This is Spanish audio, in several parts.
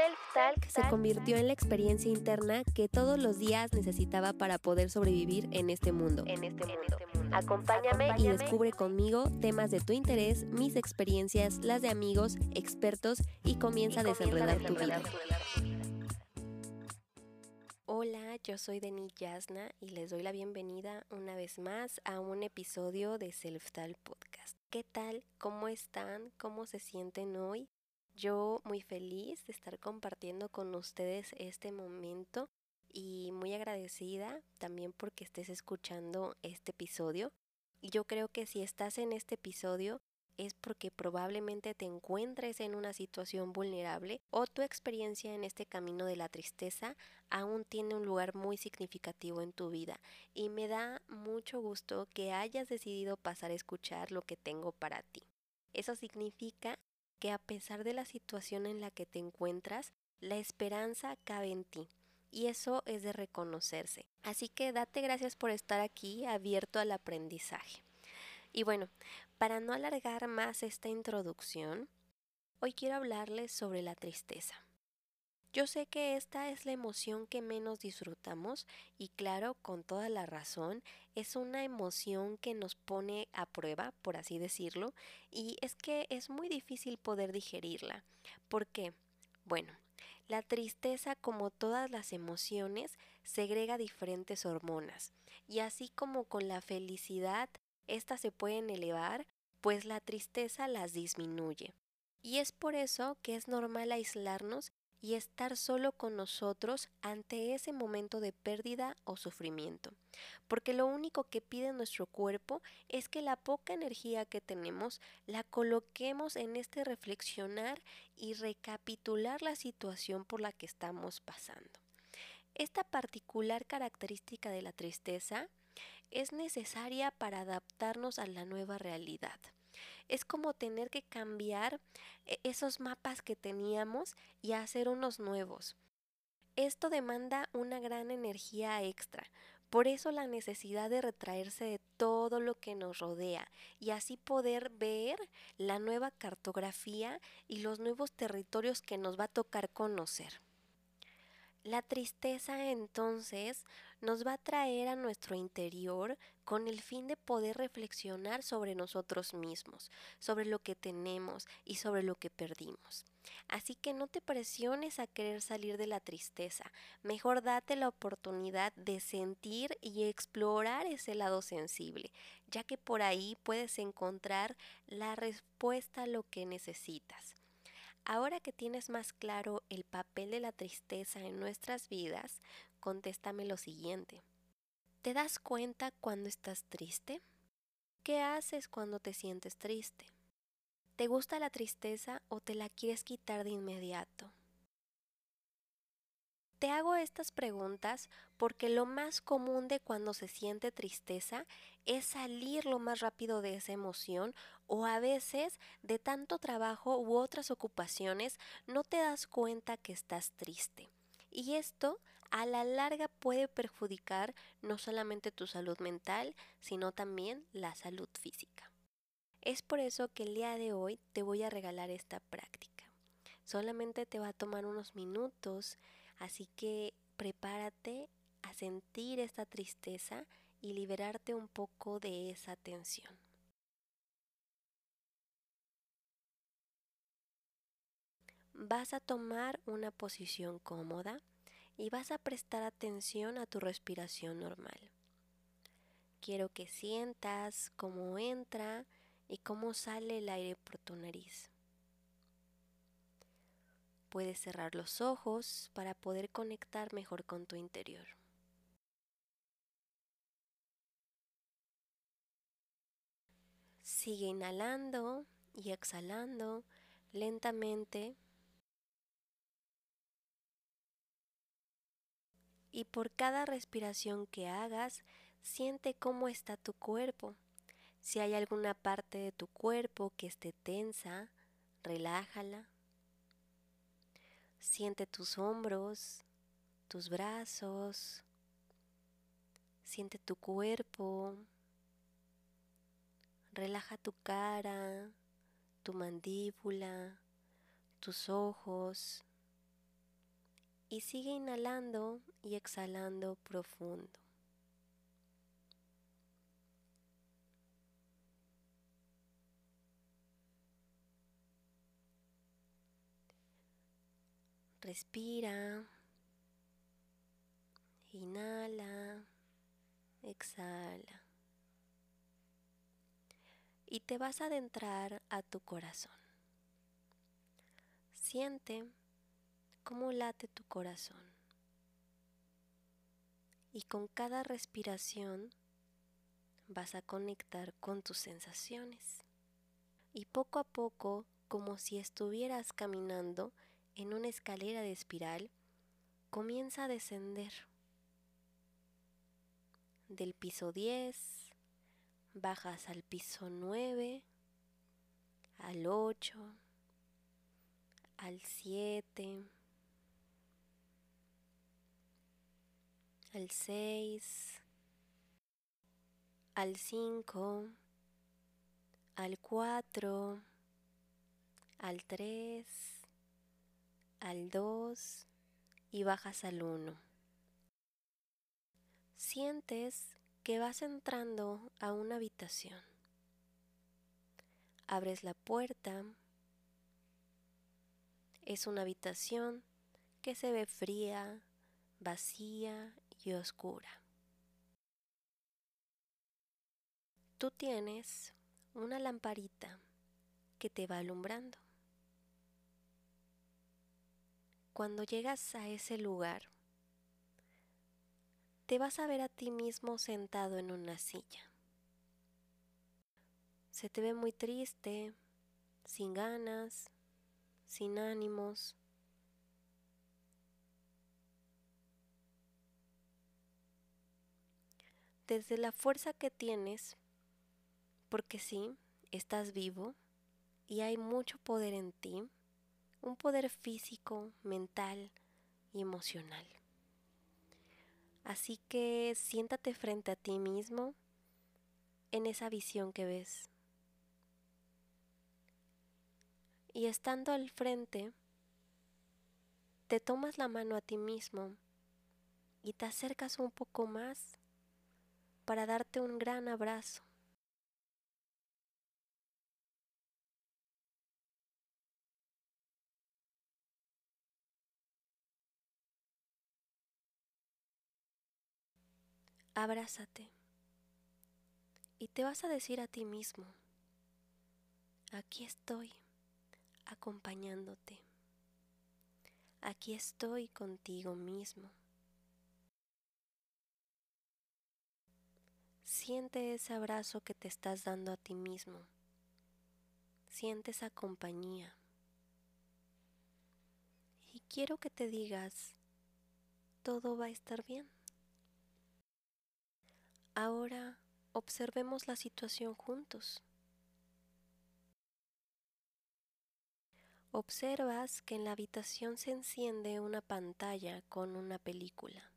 Self-Talk se convirtió en la experiencia interna que todos los días necesitaba para poder sobrevivir en este mundo. En este mundo. Acompáñame y descubre conmigo temas de tu interés, mis experiencias, las de amigos, expertos y comienza a desenredar tu vida. Hola, yo soy Denis Yasna y les doy la bienvenida una vez más a un episodio de Self-Talk Podcast. ¿Qué tal? ¿Cómo están? ¿Cómo se sienten hoy? Yo muy feliz de estar compartiendo con ustedes este momento y muy agradecida también porque estés escuchando este episodio. Yo creo que si estás en este episodio es porque probablemente te encuentres en una situación vulnerable o tu experiencia en este camino de la tristeza aún tiene un lugar muy significativo en tu vida y me da mucho gusto que hayas decidido pasar a escuchar lo que tengo para ti. Eso significa que a pesar de la situación en la que te encuentras, la esperanza cabe en ti. Y eso es de reconocerse. Así que date gracias por estar aquí abierto al aprendizaje. Y bueno, para no alargar más esta introducción, hoy quiero hablarles sobre la tristeza. Yo sé que esta es la emoción que menos disfrutamos y claro, con toda la razón, es una emoción que nos pone a prueba, por así decirlo, y es que es muy difícil poder digerirla. ¿Por qué? Bueno, la tristeza, como todas las emociones, segrega diferentes hormonas, y así como con la felicidad, éstas se pueden elevar, pues la tristeza las disminuye. Y es por eso que es normal aislarnos y estar solo con nosotros ante ese momento de pérdida o sufrimiento. Porque lo único que pide nuestro cuerpo es que la poca energía que tenemos la coloquemos en este reflexionar y recapitular la situación por la que estamos pasando. Esta particular característica de la tristeza es necesaria para adaptarnos a la nueva realidad. Es como tener que cambiar e-, esos mapas que teníamos y hacer unos nuevos. Esto demanda una gran energía extra, por eso la necesidad de retraerse de todo lo que nos rodea y así poder ver la nueva cartografía y los nuevos territorios que nos va a tocar conocer. La tristeza entonces nos va a traer a nuestro interior con el fin de poder reflexionar sobre nosotros mismos, sobre lo que tenemos y sobre lo que perdimos. Así que no te presiones a querer salir de la tristeza, mejor date la oportunidad de sentir y explorar ese lado sensible, ya que por ahí puedes encontrar la respuesta a lo que necesitas. Ahora que tienes más claro el papel de la tristeza en nuestras vidas, contéstame lo siguiente. ¿Te das cuenta cuando estás triste? ¿Qué haces cuando te sientes triste? ¿Te gusta la tristeza o te la quieres quitar de inmediato? Te hago estas preguntas porque lo más común de cuando se siente tristeza es salir lo más rápido de esa emoción o a veces de tanto trabajo u otras ocupaciones no te das cuenta que estás triste. Y esto a la larga puede perjudicar no solamente tu salud mental, sino también la salud física. Es por eso que el día de hoy te voy a regalar esta práctica. Solamente te va a tomar unos minutos Así que prepárate a sentir esta tristeza y liberarte un poco de esa tensión. Vas a tomar una posición cómoda y vas a prestar atención a tu respiración normal. Quiero que sientas cómo entra y cómo sale el aire por tu nariz. Puedes cerrar los ojos para poder conectar mejor con tu interior. Sigue inhalando y exhalando lentamente. Y por cada respiración que hagas, siente cómo está tu cuerpo. Si hay alguna parte de tu cuerpo que esté tensa, relájala. Siente tus hombros, tus brazos, siente tu cuerpo, relaja tu cara, tu mandíbula, tus ojos, y sigue inhalando y exhalando profundo. Respira. Inhala. Exhala. Y te vas a adentrar a tu corazón. Siente cómo late tu corazón. Y con cada respiración vas a conectar con tus sensaciones. Y poco a poco, como si estuvieras caminando en una escalera de espiral, comienza a descender. Del piso 10, bajas al piso 9, al 8, al 7, al 6, al 5, al 4, al 3, al 2 y bajas al 1. Sientes que vas entrando a una habitación. Abres la puerta. Es una habitación que se ve fría, vacía y oscura. Tú tienes una lamparita que te va alumbrando. Cuando llegas a ese lugar, te vas a ver a ti mismo sentado en una silla. Se te ve muy triste, sin ganas, sin ánimos. Desde la fuerza que tienes, porque sí, estás vivo y hay mucho poder en ti, un poder físico, mental y emocional. Así que siéntate frente a ti mismo en esa visión que ves. Y estando al frente, te tomas la mano a ti mismo y te acercas un poco más para darte un gran abrazo. abrázate y te vas a decir a ti mismo, aquí estoy acompañándote, aquí estoy contigo mismo. Siente ese abrazo que te estás dando a ti mismo, siente esa compañía. Y quiero que te digas, todo va a estar bien. Ahora observemos la situación juntos. Observas que en la habitación se enciende una pantalla con una película.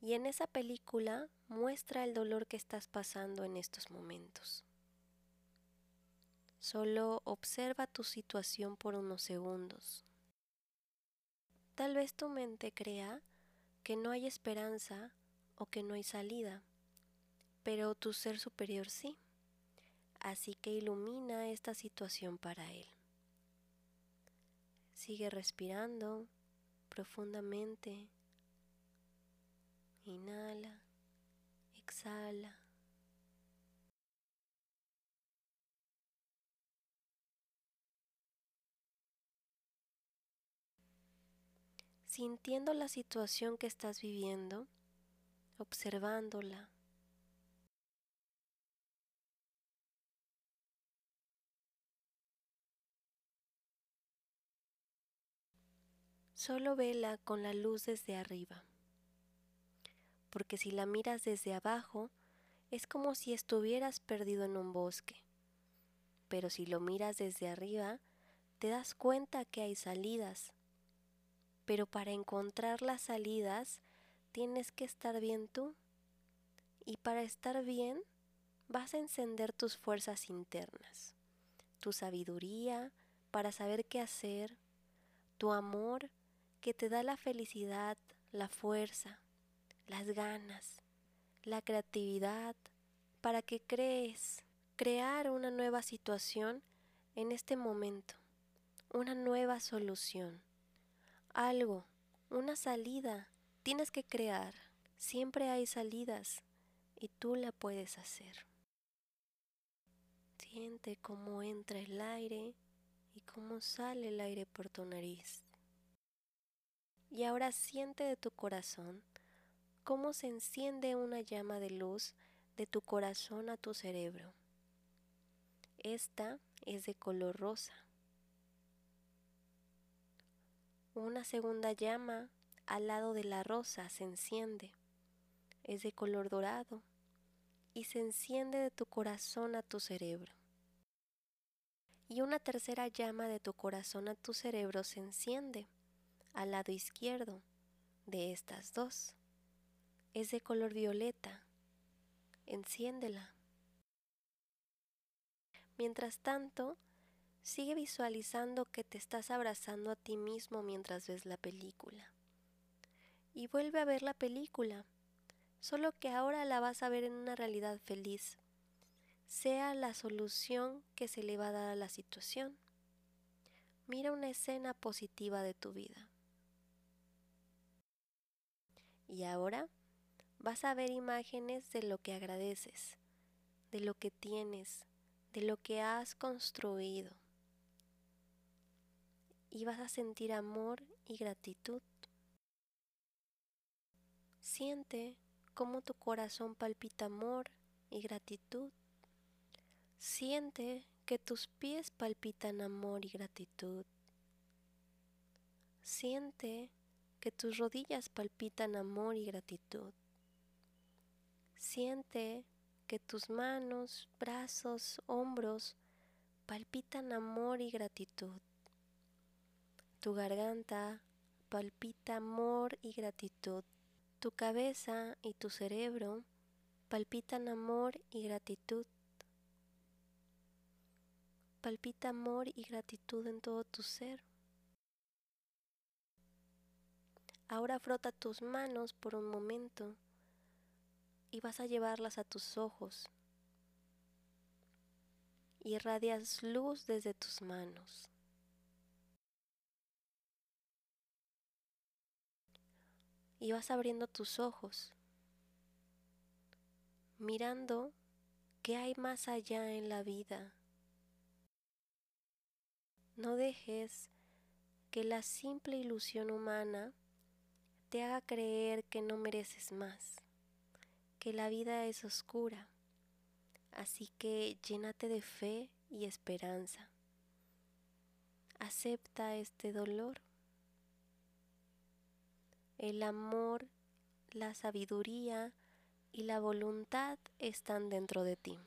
Y en esa película muestra el dolor que estás pasando en estos momentos. Solo observa tu situación por unos segundos. Tal vez tu mente crea que no hay esperanza o que no hay salida, pero tu ser superior sí. Así que ilumina esta situación para él. Sigue respirando profundamente. Inhala, exhala. sintiendo la situación que estás viviendo, observándola. Solo vela con la luz desde arriba, porque si la miras desde abajo, es como si estuvieras perdido en un bosque. Pero si lo miras desde arriba, te das cuenta que hay salidas, pero para encontrar las salidas tienes que estar bien tú. Y para estar bien vas a encender tus fuerzas internas, tu sabiduría, para saber qué hacer, tu amor que te da la felicidad, la fuerza, las ganas, la creatividad, para que crees crear una nueva situación en este momento, una nueva solución, algo, una salida. Tienes que crear. Siempre hay salidas y tú la puedes hacer. Siente cómo entra el aire y cómo sale el aire por tu nariz. Y ahora siente de tu corazón cómo se enciende una llama de luz de tu corazón a tu cerebro. Esta es de color rosa. Una segunda llama al lado de la rosa se enciende. Es de color dorado y se enciende de tu corazón a tu cerebro. Y una tercera llama de tu corazón a tu cerebro se enciende al lado izquierdo de estas dos. Es de color violeta. Enciéndela. Mientras tanto, sigue visualizando que te estás abrazando a ti mismo mientras ves la película. Y vuelve a ver la película, solo que ahora la vas a ver en una realidad feliz, sea la solución que se le va a dar a la situación. Mira una escena positiva de tu vida. Y ahora vas a ver imágenes de lo que agradeces, de lo que tienes, de lo que has construido. Y vas a sentir amor y gratitud. Siente cómo tu corazón palpita amor y gratitud. Siente que tus pies palpitan amor y gratitud. Siente que tus rodillas palpitan amor y gratitud. Siente que tus manos, brazos, hombros palpitan amor y gratitud. Tu garganta palpita amor y gratitud. Tu cabeza y tu cerebro palpitan amor y gratitud. Palpita amor y gratitud en todo tu ser. Ahora frota tus manos por un momento y vas a llevarlas a tus ojos. Y irradias luz desde tus manos. Y vas abriendo tus ojos, mirando qué hay más allá en la vida. No dejes que la simple ilusión humana te haga creer que no mereces más, que la vida es oscura. Así que llénate de fe y esperanza. Acepta este dolor. El amor, la sabiduría y la voluntad están dentro de ti,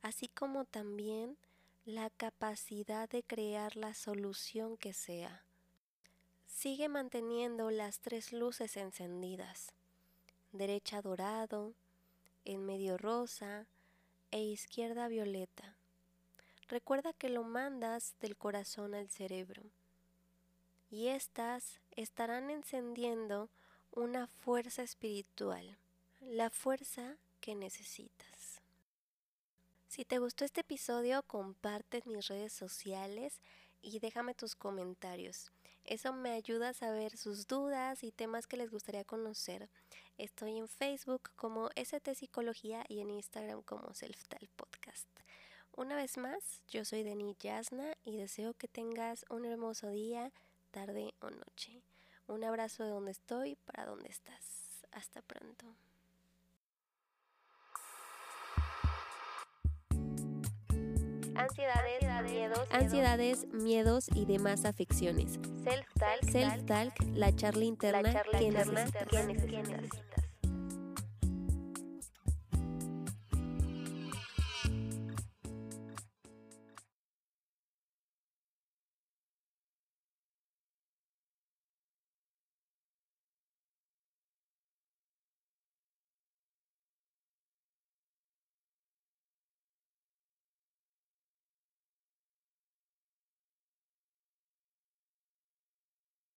así como también la capacidad de crear la solución que sea Sigue manteniendo las tres luces encendidas, derecha dorado, en medio rosa e izquierda violeta. Recuerda que lo mandas del corazón al cerebro y éstas estarán encendiendo una fuerza espiritual, la fuerza que necesitas. Si te gustó este episodio, comparte en mis redes sociales y déjame tus comentarios. Eso me ayuda a saber sus dudas y temas que les gustaría conocer. Estoy en Facebook como ST Psicología y en Instagram como Selftal Podcast. Una vez más, yo soy Denis Yasna y deseo que tengas un hermoso día, tarde o noche. Un abrazo de donde estoy para donde estás. Hasta pronto. Ansiedades, miedos, ansiedades, miedos y demás afecciones. Self-talk, Self-talk, la charla interna, la charla que interna necesitas. que necesitas.